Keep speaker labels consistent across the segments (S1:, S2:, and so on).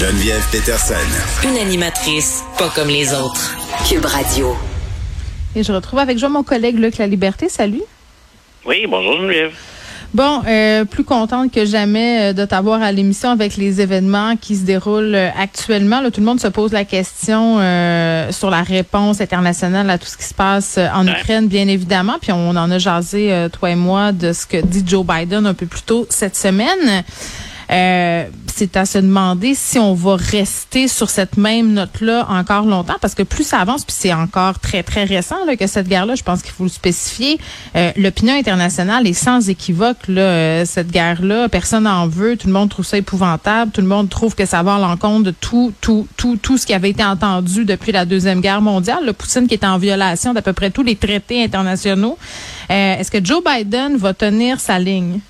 S1: Geneviève Peterson.
S2: Une animatrice pas comme les autres. Cube Radio.
S3: Et je retrouve avec joie mon collègue Luc La Liberté. Salut.
S4: Oui, bonjour Geneviève.
S3: Bon, euh, plus contente que jamais euh, de t'avoir à l'émission avec les événements qui se déroulent euh, actuellement. Là, tout le monde se pose la question sur la réponse internationale à tout ce qui se passe en Ukraine, bien évidemment. Puis on en a jasé, toi et moi, de ce que dit Joe Biden un peu plus tôt cette semaine. Euh, c'est à se demander si on va rester sur cette même note-là encore longtemps, parce que plus ça avance, puis c'est encore très, très récent là, que cette guerre-là, je pense qu'il faut le spécifier, euh, l'opinion internationale est sans équivoque. Là, euh, cette guerre-là, personne n'en veut, tout le monde trouve ça épouvantable, tout le monde trouve que ça va à l'encontre de tout, tout, tout, tout ce qui avait été entendu depuis la Deuxième Guerre mondiale. Le Poutine qui est en violation d'à peu près tous les traités internationaux. Est-ce que Joe Biden va tenir sa ligne?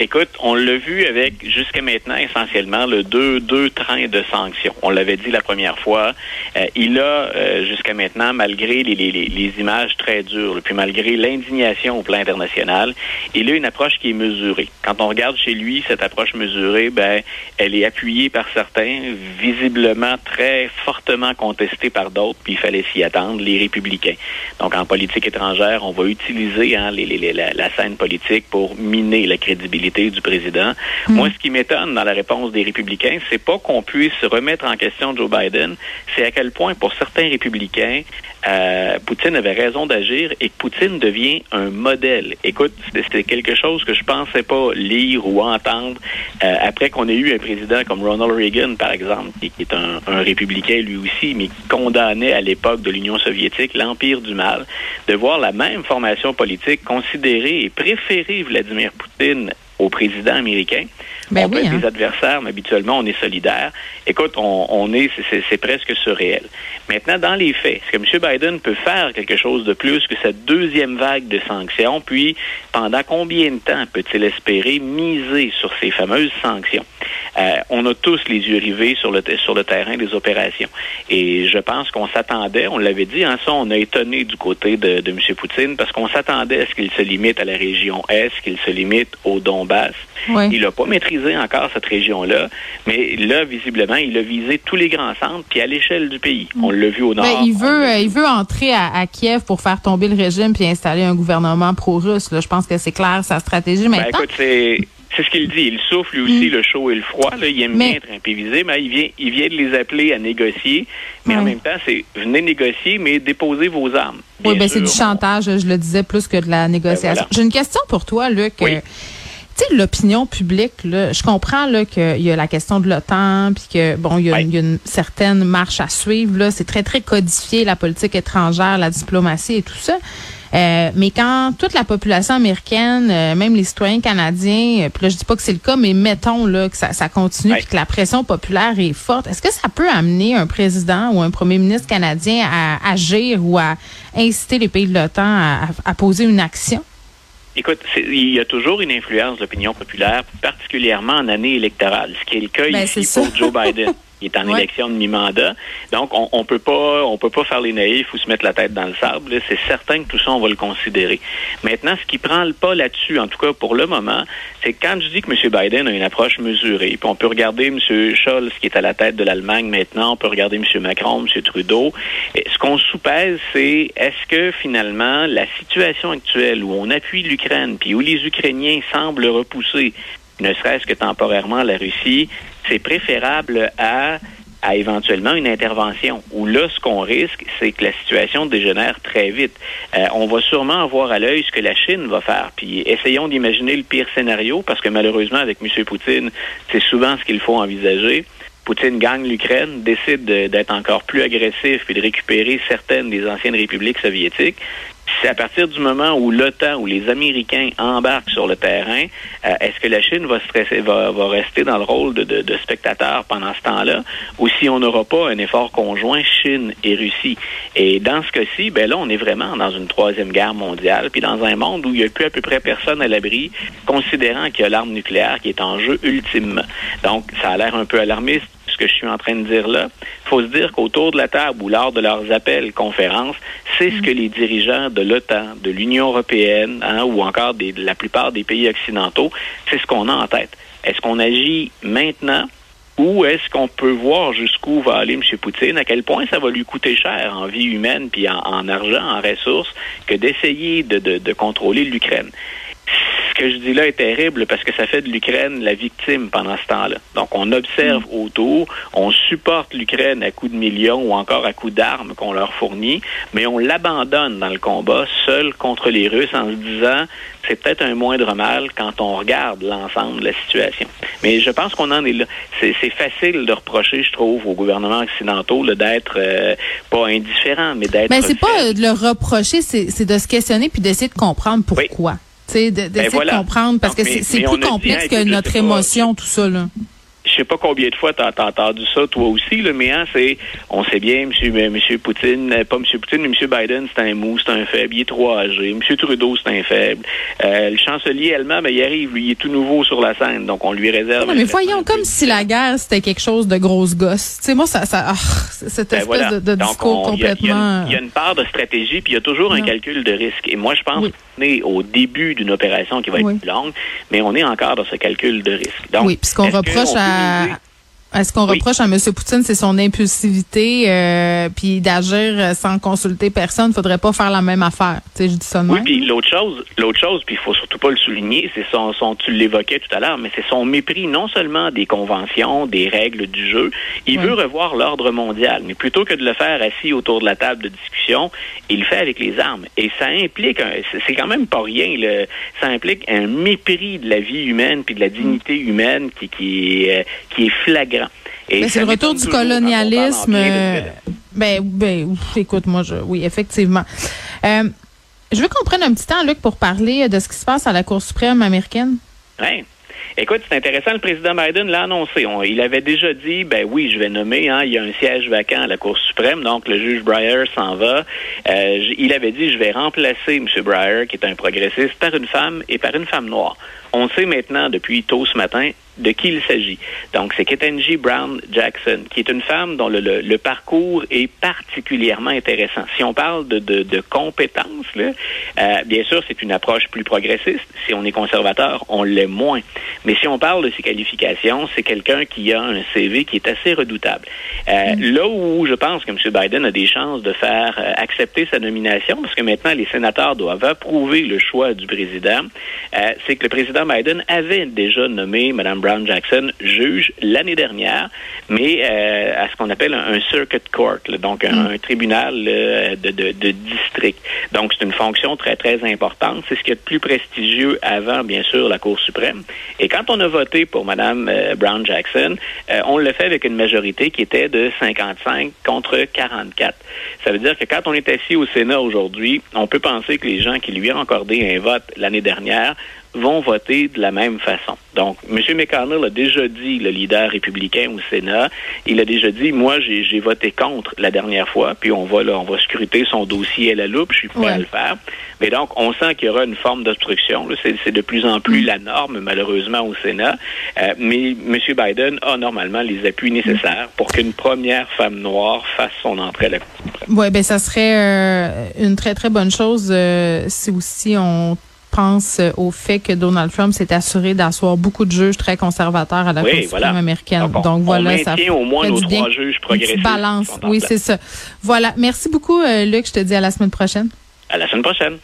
S4: Écoute, on l'a vu avec jusqu'à maintenant essentiellement le deux deux trains de sanctions. On l'avait dit la première fois. Euh, il a euh, jusqu'à maintenant, malgré les, les, les, images très dures, puis malgré l'indignation au plan international, il a une approche qui est mesurée. Quand on regarde chez lui cette approche mesurée, ben elle est appuyée par certains, visiblement très fortement contestée par d'autres, puis il fallait s'y attendre, les républicains. Donc en politique étrangère, on va utiliser hein, la scène politique pour miner la crédibilité du président. Hmm. Moi, ce qui m'étonne dans la réponse des républicains, c'est pas qu'on puisse remettre en question Joe Biden, c'est à quel point pour certains républicains, euh, Poutine avait raison d'agir et que Poutine devient un modèle. Écoute, c'est quelque chose que je pensais pas lire ou entendre euh, après qu'on ait eu un président comme Ronald Reagan, par exemple, qui, est un, un, républicain lui aussi, mais qui condamnait à l'époque de l'Union soviétique l'empire du mal, de voir la même formation politique considérer et préférer Vladimir Poutine au président américain.
S3: Ben
S4: on peut
S3: être
S4: hein. des adversaires, mais habituellement, on est solidaire. Écoute, on, on est, c'est presque surréel. Maintenant, dans les faits, est-ce que M. Biden peut faire quelque chose de plus que cette deuxième vague de sanctions? Puis, pendant combien de temps peut-il espérer miser sur ces fameuses sanctions? Euh, on a tous les yeux rivés sur le, sur le terrain des opérations. Et je pense qu'on s'attendait, on l'avait dit, en hein, ça, on a étonné du côté de, de M. Poutine parce qu'on s'attendait à ce qu'il se limite à la région Est, qu'il se limite au Donbass. Il n'a pas maîtrisé encore cette région-là, mais là, visiblement, il a visé tous les grands centres, puis à l'échelle du pays. On l'a vu au
S3: ben,
S4: nord.
S3: il veut, euh, il veut entrer à, Kiev pour faire tomber le régime puis installer un gouvernement pro-russe. Je pense que c'est clair sa stratégie ben, maintenant.
S4: écoute, c'est ce qu'il dit. Il souffle lui aussi mm. le chaud et le froid. Là. Il aime bien être improvisé, mais il vient, il vient de les appeler à négocier. Mais en même temps, c'est venez négocier, mais déposez vos armes.
S3: oui, ben c'est du chantage, je le disais, plus que de la négociation. Ben, J'ai une question pour toi, Luc. Oui. Euh, tu sais, l'opinion publique, là, je comprends là, qu'il y a la question de l'OTAN, puis que bon, il y, a, il y, a, une certaine marche à suivre. Là, c'est très, très codifié, la politique étrangère, la diplomatie et tout ça. Euh, mais quand toute la population américaine, euh, même les citoyens canadiens, euh, puis là je dis pas que c'est le cas, mais mettons là que ça, ça continue et que la pression populaire est forte, est-ce que ça peut amener un président ou un premier ministre canadien à agir ou à inciter les pays de l'OTAN à, à, poser une action?
S4: Écoute, il y a toujours une influence de l'opinion populaire, particulièrement en année électorale, ce qui est le cas ben, ici pour Joe Biden. Il est en élection de mi-mandat. Donc, on, on peut pas, on peut pas faire les naïfs ou se mettre la tête dans le sable. C'est certain que tout ça, on va le considérer. Maintenant, ce qui prend le pas là-dessus, en tout cas pour le moment, c'est quand je dis que M. Biden a une approche mesurée, puis on peut regarder M. Scholz qui est à la tête de l'Allemagne maintenant, on peut regarder M. Macron, M. Trudeau. Et ce qu'on soupèse, c'est est-ce que finalement la situation actuelle où on appuie l'Ukraine, puis où les Ukrainiens semblent repousser ne serait-ce que temporairement la Russie, c'est préférable à à éventuellement une intervention. Où là, ce qu'on risque, c'est que la situation dégénère très vite. Euh, on va sûrement avoir à l'œil ce que la Chine va faire. Puis essayons d'imaginer le pire scénario, parce que malheureusement, avec M. Poutine, c'est souvent ce qu'il faut envisager. Poutine gagne l'Ukraine, décide d'être encore plus agressif et de récupérer certaines des anciennes républiques soviétiques c'est à partir du moment où l'OTAN, ou les Américains embarquent sur le terrain, euh, est-ce que la Chine va, stresser, va, rester dans le rôle de spectateur pendant ce temps-là, ou si on n'aura pas un effort conjoint Chine et Russie? Et dans ce cas-ci, ben là, on est vraiment dans une troisième guerre mondiale, puis dans un monde où il n'y a plus à peu près personne à l'abri, considérant qu'il y a l'arme nucléaire qui est en jeu ultimement. Donc, ça a l'air un peu alarmiste ce que je suis en train de dire là. Il faut se dire qu'autour de la table ou lors de leurs appels, conférences, c'est ce que les dirigeants de l'OTAN, de l'Union européenne hein, ou encore de la plupart des pays occidentaux, c'est ce qu'on a en tête. Est-ce qu'on agit maintenant ou est-ce qu'on peut voir jusqu'où va aller M. Poutine, à quel point ça va lui coûter cher en vie humaine, puis en, argent, en ressources, que d'essayer de, contrôler l'Ukraine? Que je dis là est terrible parce que ça fait de l'Ukraine la victime pendant ce temps-là. Donc, on observe mm. autour, on supporte l'Ukraine à coups de millions ou encore à coups d'armes qu'on leur fournit, mais on l'abandonne dans le combat seul contre les Russes en se disant c'est peut-être un moindre mal quand on regarde l'ensemble de la situation. Mais je pense qu'on en est là. C'est facile de reprocher, je trouve, aux gouvernements occidentaux d'être euh, pas indifférent, mais d'être.
S3: Mais c'est pas de le reprocher, c'est de se questionner puis d'essayer de comprendre pourquoi d'essayer de, ben de comprendre parce que c'est plus complexe que notre émotion, tout ça. Là
S4: sais pas combien de fois tu as, entendu ça, toi aussi, là, mais hein, c'est, on sait bien, monsieur, euh, monsieur Poutine, euh, pas monsieur Poutine, mais monsieur Biden, c'est un mou, c'est un faible, il est trop âgé. Monsieur Trudeau, c'est un faible. Euh, le chancelier allemand, ben, il arrive, il est tout nouveau sur la scène, donc on lui réserve.
S3: mais voyons, comme si la guerre, c'était quelque chose de grosse gosse. Tu sais, moi, ça, ça, ah, cette ben, espèce de, discours complètement.
S4: Il y, a une part de stratégie, puis il y a toujours un calcul de risque. Et moi, je pense qu'on est au début d'une opération qui va être longue, mais on est encore dans ce calcul de risque.
S3: Donc, oui, puisqu'on reproche à uh, est-ce qu'on reproche à M. Poutine, c'est son impulsivité, euh, puis d'agir sans consulter personne? Faudrait pas faire la même affaire. Tu sais, je dis ça
S4: Oui, puis l'autre chose, l'autre chose, puis il faut surtout pas le souligner, c'est son, son, tu l'évoquais tout à l'heure, mais c'est son mépris non seulement des conventions, des règles du jeu. Il veut revoir l'ordre mondial, mais plutôt que de le faire assis autour de la table de discussion, il le fait avec les armes. Et ça implique, c'est quand même pas rien. Le, ça implique un mépris de la vie humaine puis de la dignité humaine qui, qui, euh, qui est flagrant
S3: c'est le retour du colonialisme. Euh, ben, ben, écoute, moi, je, oui, effectivement. Euh, je veux qu'on prenne un petit temps, Luc, pour parler de ce qui se passe à la Cour suprême américaine.
S4: Oui. Écoute, c'est intéressant, le président Biden l'a annoncé. il avait déjà dit, ben oui, je vais nommer, hein, il y a un siège vacant à la Cour suprême, donc le juge Breyer s'en va. Euh, il avait dit, je vais remplacer M. Breyer, qui est un progressiste, par une femme et par une femme noire. On sait maintenant, depuis tôt ce matin, de qui il s'agit. Donc, c'est Ketanji Brown Jackson, qui est une femme dont le, le, parcours est particulièrement intéressant. Si on parle de, de, de compétences, là, euh, bien sûr, c'est une approche plus progressiste. Si on est conservateur, on l'est moins. Mais si on parle de ses qualifications, c'est quelqu'un qui a un CV qui est assez redoutable. Euh, mm. Là où je pense que M. Biden a des chances de faire euh, accepter sa nomination, parce que maintenant les sénateurs doivent approuver le choix du président, c'est que le président Biden avait déjà nommé Mme Brown Jackson juge l'année dernière, mais euh, à ce qu'on appelle un, circuit court, donc un, mm. tribunal euh, de, de, de, district. Donc c'est une fonction très très importante. C'est ce qui est le plus prestigieux avant, bien sûr, la Cour suprême. Et quand on a voté pour Mme euh, Brown Jackson, on le fait avec une majorité qui était de 55 contre 44. Ça veut dire que quand on est assis au Sénat aujourd'hui, on peut penser que les gens qui lui ont accordé un vote l'année dernière vont voter de la même façon. Donc, M. McConnell a déjà dit, le leader républicain au Sénat, il a déjà dit, moi, j'ai voté contre la dernière fois, puis on va, là, on va scruter son dossier à la loupe, je suis prêt à le faire. Mais donc, on sent qu'il y aura une forme d'obstruction. C'est de plus en plus mm. la norme, malheureusement, au Sénat. Euh, mais M. Biden a normalement les appuis nécessaires pour qu'une première femme noire fasse son entrée à la Cour
S3: Oui, ben ça serait euh, une très, très bonne chose euh, si aussi on pense au fait que Donald Trump s'est assuré d'asseoir beaucoup de juges très conservateurs à la Cour suprême américaine.
S4: Donc, voilà, on ça au moins nos trois juges progressistes.
S3: Balance, oui, c'est ça. Voilà. Merci beaucoup, euh, Luc. Je te dis à la semaine prochaine.
S4: À la semaine prochaine.